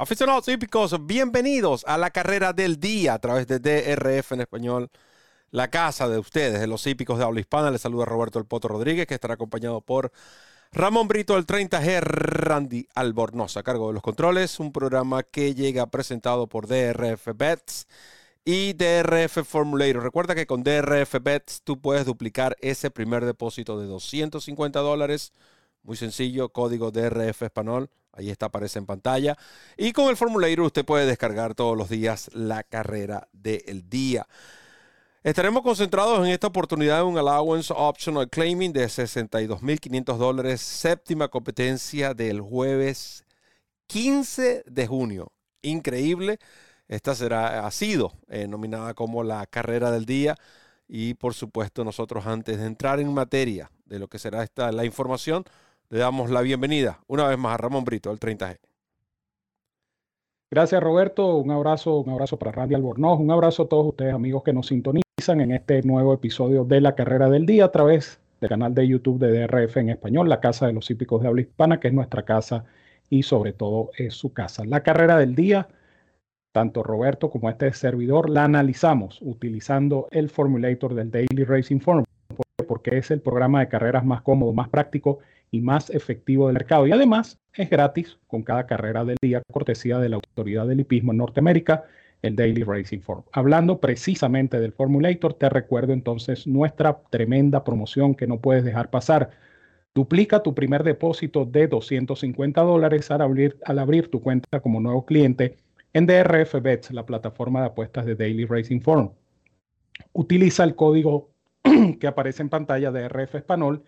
Aficionados hípicos, bienvenidos a la carrera del día a través de DRF en español, la casa de ustedes, de los hípicos de habla hispana. Les saluda Roberto El Poto Rodríguez, que estará acompañado por Ramón Brito, el 30G, Randy Albornoz, a cargo de los controles. Un programa que llega presentado por DRF Bets y DRF Formulator. Recuerda que con DRF Bets tú puedes duplicar ese primer depósito de 250 dólares. Muy sencillo, código DRF español Ahí está, aparece en pantalla. Y con el Formulator usted puede descargar todos los días la carrera del día. Estaremos concentrados en esta oportunidad en un allowance optional claiming de 62.500 dólares, séptima competencia del jueves 15 de junio. Increíble. Esta será, ha sido eh, nominada como la carrera del día. Y por supuesto, nosotros antes de entrar en materia de lo que será esta, la información, le damos la bienvenida una vez más a Ramón Brito, el 30G. Gracias Roberto, un abrazo, un abrazo para Randy Albornoz, un abrazo a todos ustedes amigos que nos sintonizan en este nuevo episodio de la carrera del día a través del canal de YouTube de DRF en español, la casa de los hípicos de habla hispana, que es nuestra casa y sobre todo es su casa. La carrera del día, tanto Roberto como este servidor, la analizamos utilizando el formulator del Daily Racing Form, porque es el programa de carreras más cómodo, más práctico y más efectivo del mercado. Y además es gratis con cada carrera del día, cortesía de la Autoridad del Hipismo en Norteamérica, el Daily Racing Form. Hablando precisamente del Formulator, te recuerdo entonces nuestra tremenda promoción que no puedes dejar pasar. Duplica tu primer depósito de 250 dólares al abrir, tu cuenta como nuevo cliente en DRF Bets, la plataforma de apuestas de Daily Racing Form. Utiliza el código que aparece en pantalla de DRF Español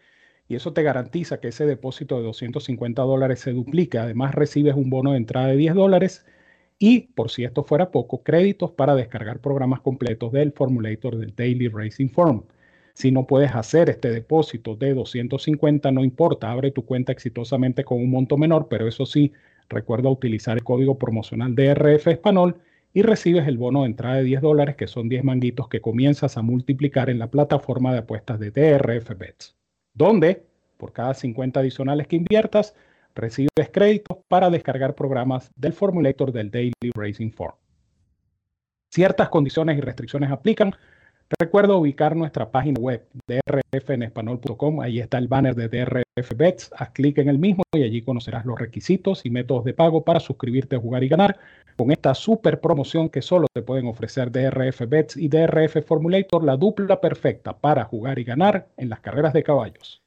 y eso te garantiza que ese depósito de 250 dólares se duplique. Además, recibes un bono de entrada de 10 dólares y, por si esto fuera poco, créditos para descargar programas completos del formulator del Daily Racing Form. Si no puedes hacer este depósito de 250, no importa, abre tu cuenta exitosamente con un monto menor, pero eso sí, recuerda utilizar el código promocional DRF Español y recibes el bono de entrada de 10 dólares, que son 10 manguitos que comienzas a multiplicar en la plataforma de apuestas de DRF Bets donde por cada 50 adicionales que inviertas, recibes créditos para descargar programas del formulator del Daily Racing Form. Ciertas condiciones y restricciones aplican. Recuerda ubicar nuestra página web drfenespanol.com. Ahí está el banner de DRF Bets. Haz clic en el mismo y allí conocerás los requisitos y métodos de pago para suscribirte a jugar y ganar con esta super promoción que solo te pueden ofrecer DRF Bets y DRF Formulator, la dupla perfecta para jugar y ganar en las carreras de caballos.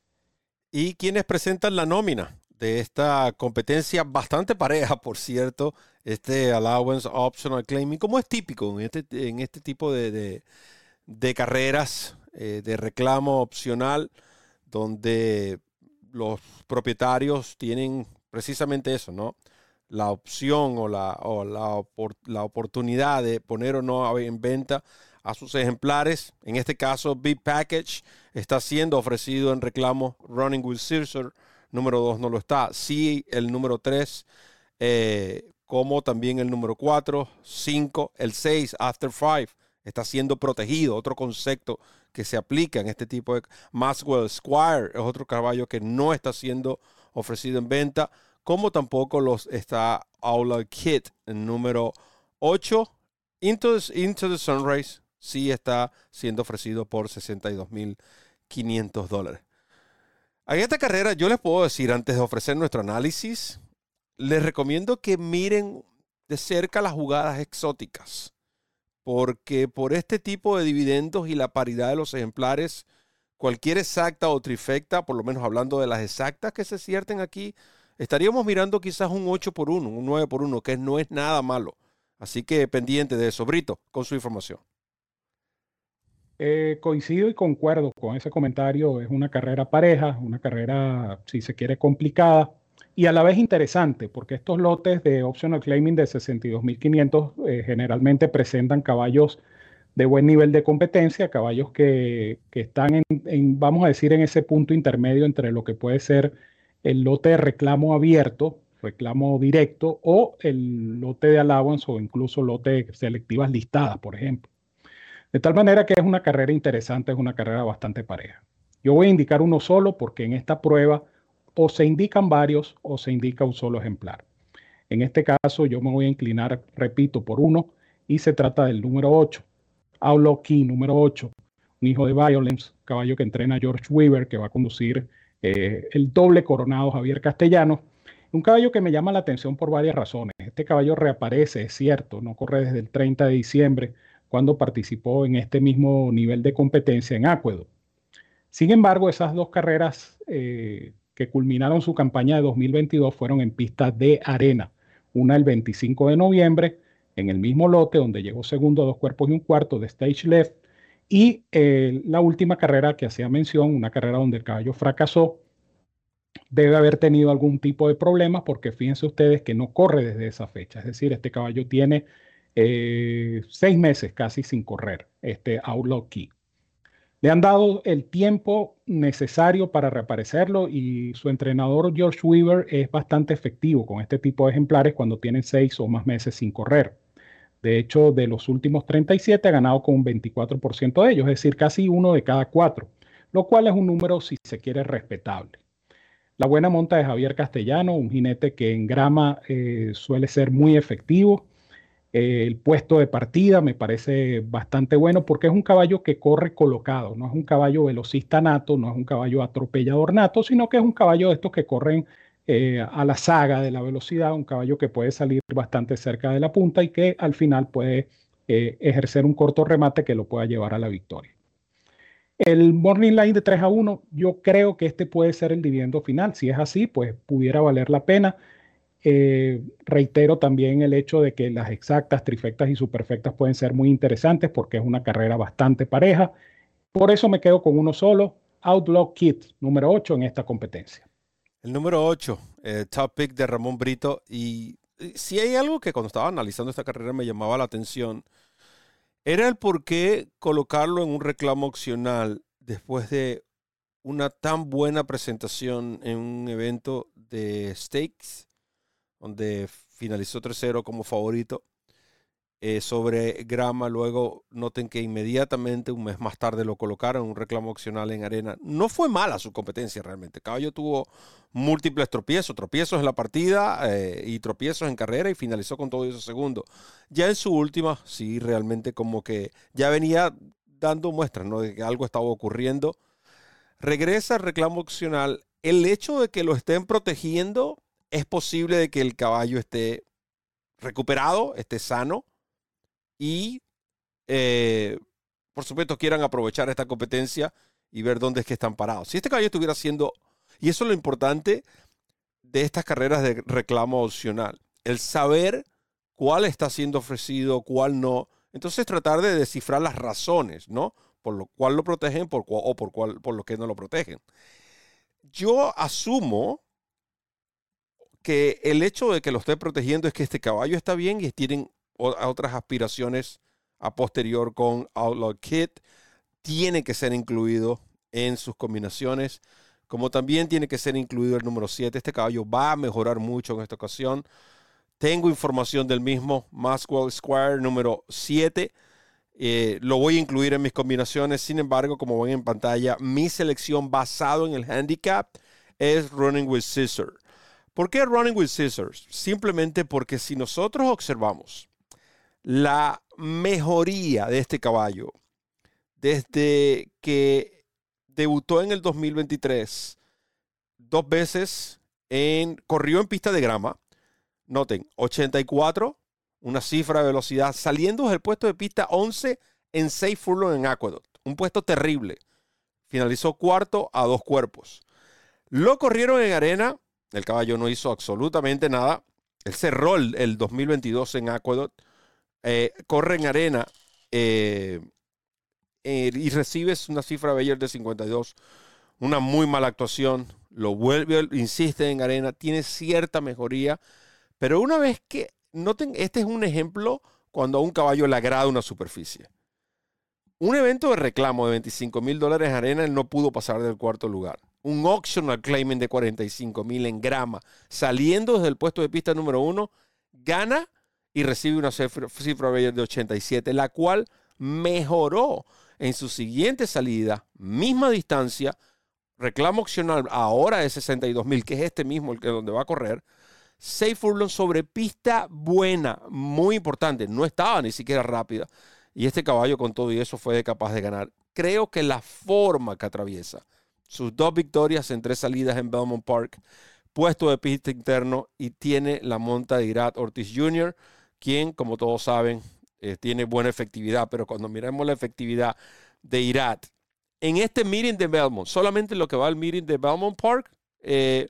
Y quienes presentan la nómina de esta competencia bastante pareja, por cierto, este Allowance Optional Claiming, como es típico en este, en este tipo de, carreras eh, de reclamo opcional, donde los propietarios tienen precisamente eso, ¿no? la opción o, la, o la, la, oportunidad de poner o no en venta a sus ejemplares. En este caso, Big Package está siendo ofrecido en reclamo Running with Caesar. Número 2 no lo está. Sí, el número 3, eh, como también el número 4, 5, el 6, After 5, está siendo protegido. Otro concepto que se aplica en este tipo de... Maxwell Squire es otro caballo que no está siendo ofrecido en venta como tampoco los está Aula Kit, número 8. Into the, Into the Sunrise sí está siendo ofrecido por 62.500 dólares. En esta carrera yo les puedo decir, antes de ofrecer nuestro análisis, les recomiendo que miren de cerca las jugadas exóticas, porque por este tipo de dividendos y la paridad de los ejemplares, cualquier exacta o trifecta, por lo menos hablando de las exactas que se cierten aquí, estaríamos mirando quizás un 8 por 1, un 9 por 1, que no es nada malo. Así que pendiente de eso. Brito, con su información. Eh, coincido y concuerdo con ese comentario. Es una carrera pareja, una carrera, si se quiere, complicada y a la vez interesante, porque estos lotes de optional claiming de 62.500 eh, generalmente presentan caballos de buen nivel de competencia, caballos que, están en, vamos a decir, en ese punto intermedio entre lo que puede ser el lote de reclamo abierto, reclamo directo, o el lote de allowance o incluso lote selectivas listadas, por ejemplo. De tal manera que es una carrera interesante, es una carrera bastante pareja. Yo voy a indicar uno solo porque en esta prueba o se indican varios o se indica un solo ejemplar. En este caso yo me voy a inclinar, repito, por uno y se trata del número 8. Outlaw número 8, un hijo de Violence, caballo que entrena George Weaver, que va a conducir eh, el doble coronado Javier Castellano. Un caballo que me llama la atención por varias razones. Este caballo reaparece, es cierto, no corre desde el 30 de diciembre, cuando participó en este mismo nivel de competencia en Acuedo. Sin embargo, esas dos carreras eh, que culminaron su campaña de 2022 fueron en pistas de arena. Una el 25 de noviembre, en el mismo lote, donde llegó segundo a dos cuerpos y un cuarto de Stage Left. Y eh, la última carrera que hacía mención, una carrera donde el caballo fracasó, debe haber tenido algún tipo de problema porque fíjense ustedes que no corre desde esa fecha. Es decir, este caballo tiene eh, seis meses casi sin correr, este Outlaw Key. Le han dado el tiempo necesario para reaparecerlo y su entrenador George Weaver es bastante efectivo con este tipo de ejemplares cuando tienen seis o más meses sin correr. De hecho, de los últimos 37 ha ganado con un 24% de ellos, es decir, casi uno de cada cuatro, lo cual es un número, si se quiere, respetable. La buena monta de Javier Castellano, un jinete que en grama eh, suele ser muy efectivo. Eh, el puesto de partida me parece bastante bueno porque es un caballo que corre colocado, no es un caballo velocista nato, no es un caballo atropellador nato, sino que es un caballo de estos que corren eh, a la saga de la velocidad, un caballo que puede salir bastante cerca de la punta y que al final puede ejercer un corto remate que lo pueda llevar a la victoria. El Morning Line de 3 a 1, yo creo que este puede ser el dividendo final. Si es así, pues pudiera valer la pena. Eh, reitero también el hecho de que las exactas, trifectas y superfectas pueden ser muy interesantes porque es una carrera bastante pareja. Por eso me quedo con uno solo, Outlaw Kit, número 8 en esta competencia. El número 8, eh, top pick de Ramón Brito. Y eh, si hay algo que cuando estaba analizando esta carrera me llamaba la atención, era el por qué colocarlo en un reclamo opcional después de una tan buena presentación en un evento de stakes, donde finalizó tercero como favorito. Eh, sobre Grama. Luego noten que inmediatamente, un mes más tarde, lo colocaron un reclamo opcional en arena. No fue mala su competencia realmente. Caballo tuvo múltiples tropiezos, tropiezos en la partida eh, y tropiezos en carrera y finalizó con todo eso segundo. Ya en su última, sí, realmente como que ya venía dando muestras ¿no? de que algo estaba ocurriendo. Regresa al reclamo opcional. El hecho de que lo estén protegiendo, es posible de que el caballo esté recuperado, esté sano y, eh, por supuesto, quieran aprovechar esta competencia y ver dónde es que están parados. Si este caballo estuviera haciendo, y eso es lo importante de estas carreras de reclamo opcional, el saber cuál está siendo ofrecido, cuál no. Entonces tratar de descifrar las razones, ¿no? Por lo cual lo protegen por, o por, cual, por lo que no lo protegen. Yo asumo que el hecho de que lo esté protegiendo es que este caballo está bien y tienen otras aspiraciones a posterior con Outlaw Kit, tiene que ser incluido en sus combinaciones, como también tiene que ser incluido el número 7. Este caballo va a mejorar mucho en esta ocasión. Tengo información del mismo Maxwell Square número 7. Eh, lo voy a incluir en mis combinaciones. Sin embargo, como ven en pantalla, mi selección basado en el handicap es Running with Scissors. ¿Por qué Running with Scissors? Simplemente porque si nosotros observamos la mejoría de este caballo desde que debutó en el 2023 dos veces en corrió en pista de grama. Noten, 84, una cifra de velocidad saliendo del puesto de pista 11 en 6 furlong en Aqueduct, un puesto terrible. Finalizó cuarto a dos cuerpos. Lo corrieron en arena, el caballo no hizo absolutamente nada. Él cerró el, el 2022 en Aqueduct eh, corre en arena eh, eh, y recibes una cifra Bayer de 52, una muy mala actuación, lo vuelve, insiste en arena, tiene cierta mejoría, pero una vez que, noten, este es un ejemplo cuando a un caballo le agrada una superficie. Un evento de reclamo de 25 mil dólares en arena, él no pudo pasar del cuarto lugar. Un optional claiming de 45 mil en grama, saliendo desde el puesto de pista número uno, gana y recibe una cifra, cifra de 87, la cual mejoró en su siguiente salida, misma distancia, reclamo opcional ahora de 62 mil, que es este mismo el que donde va a correr, Seis furlongs sobre pista buena, muy importante. No estaba ni siquiera rápida. Y este caballo con todo y eso fue capaz de ganar. Creo que la forma que atraviesa, sus dos victorias en tres salidas en Belmont Park, puesto de pista interno y tiene la monta de Irat Ortiz Jr., quien, como todos saben, eh, tiene buena efectividad. Pero cuando miramos la efectividad de Irat en este meeting de Belmont, solamente lo que va al meeting de Belmont Park, eh,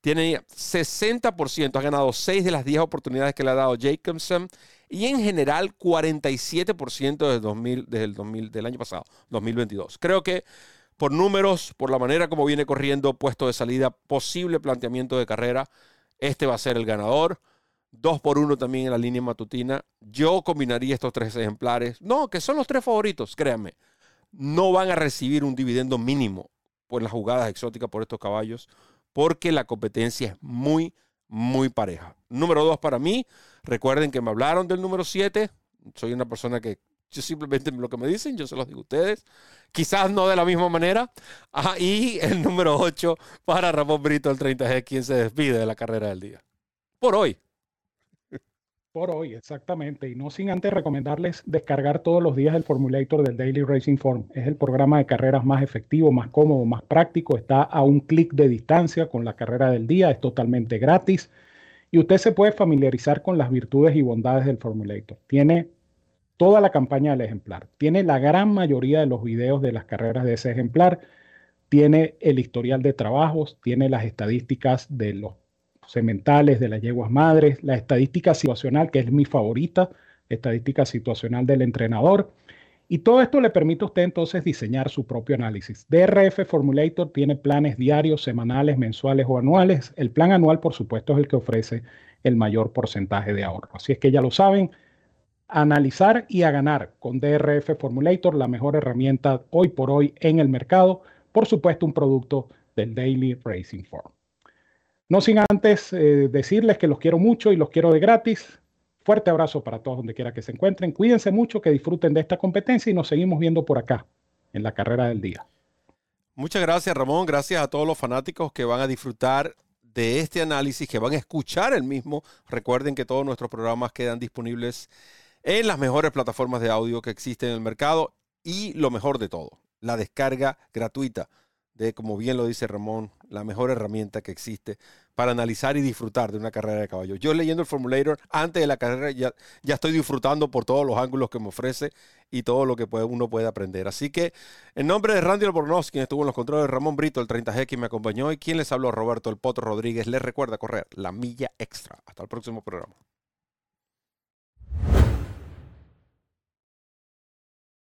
tiene 60%, ha ganado 6 de las 10 oportunidades que le ha dado Jacobson y en general 47% desde, 2000, desde el 2000, del año pasado, 2022. Creo que por números, por la manera como viene corriendo, puesto de salida, posible planteamiento de carrera, este va a ser el ganador. Dos por uno también en la línea matutina. Yo combinaría estos tres ejemplares. No, que son los tres favoritos, créanme no van a recibir un dividendo mínimo por las jugadas exóticas por estos caballos, porque la competencia es muy, muy pareja. Número dos para mí, recuerden que me hablaron del número siete, soy una persona que yo simplemente lo que me dicen, yo se los digo a ustedes, quizás no de la misma manera. Ah, y el número ocho para Ramón Brito, el 30G, quien se despide de la carrera del día. Por hoy. Por hoy, exactamente. Y no sin antes recomendarles descargar todos los días el Formulator del Daily Racing Form. Es el programa de carreras más efectivo, más cómodo, más práctico. Está a un clic de distancia con la carrera del día. Es totalmente gratis. Y usted se puede familiarizar con las virtudes y bondades del Formulator. Tiene toda la campaña del ejemplar. Tiene la gran mayoría de los videos de las carreras de ese ejemplar. Tiene el historial de trabajos. Tiene las estadísticas de los sementales, de las yeguas madres, la estadística situacional, que es mi favorita, estadística situacional del entrenador. Y todo esto le permite a usted entonces diseñar su propio análisis. DRF Formulator tiene planes diarios, semanales, mensuales o anuales. El plan anual, por supuesto, es el que ofrece el mayor porcentaje de ahorro. Así es que ya lo saben, analizar y a ganar con DRF Formulator, la mejor herramienta hoy por hoy en el mercado. Por supuesto, un producto del Daily Racing Form. No sin antes eh, decirles que los quiero mucho y los quiero de gratis. Fuerte abrazo para todos donde quiera que se encuentren. Cuídense mucho, que disfruten de esta competencia y nos seguimos viendo por acá en la carrera del día. Muchas gracias Ramón, gracias a todos los fanáticos que van a disfrutar de este análisis, que van a escuchar el mismo. Recuerden que todos nuestros programas quedan disponibles en las mejores plataformas de audio que existen en el mercado y lo mejor de todo, la descarga gratuita de, como bien lo dice Ramón, la mejor herramienta que existe para analizar y disfrutar de una carrera de caballo. Yo leyendo el formulator antes de la carrera ya, estoy disfrutando por todos los ángulos que me ofrece y todo lo que uno puede aprender. Así que en nombre de Randy Albornoz, quien estuvo en los controles, Ramón Brito, el 30G, quien me acompañó y quien les habló, Roberto El Potro Rodríguez, les recuerda correr la milla extra. Hasta el próximo programa.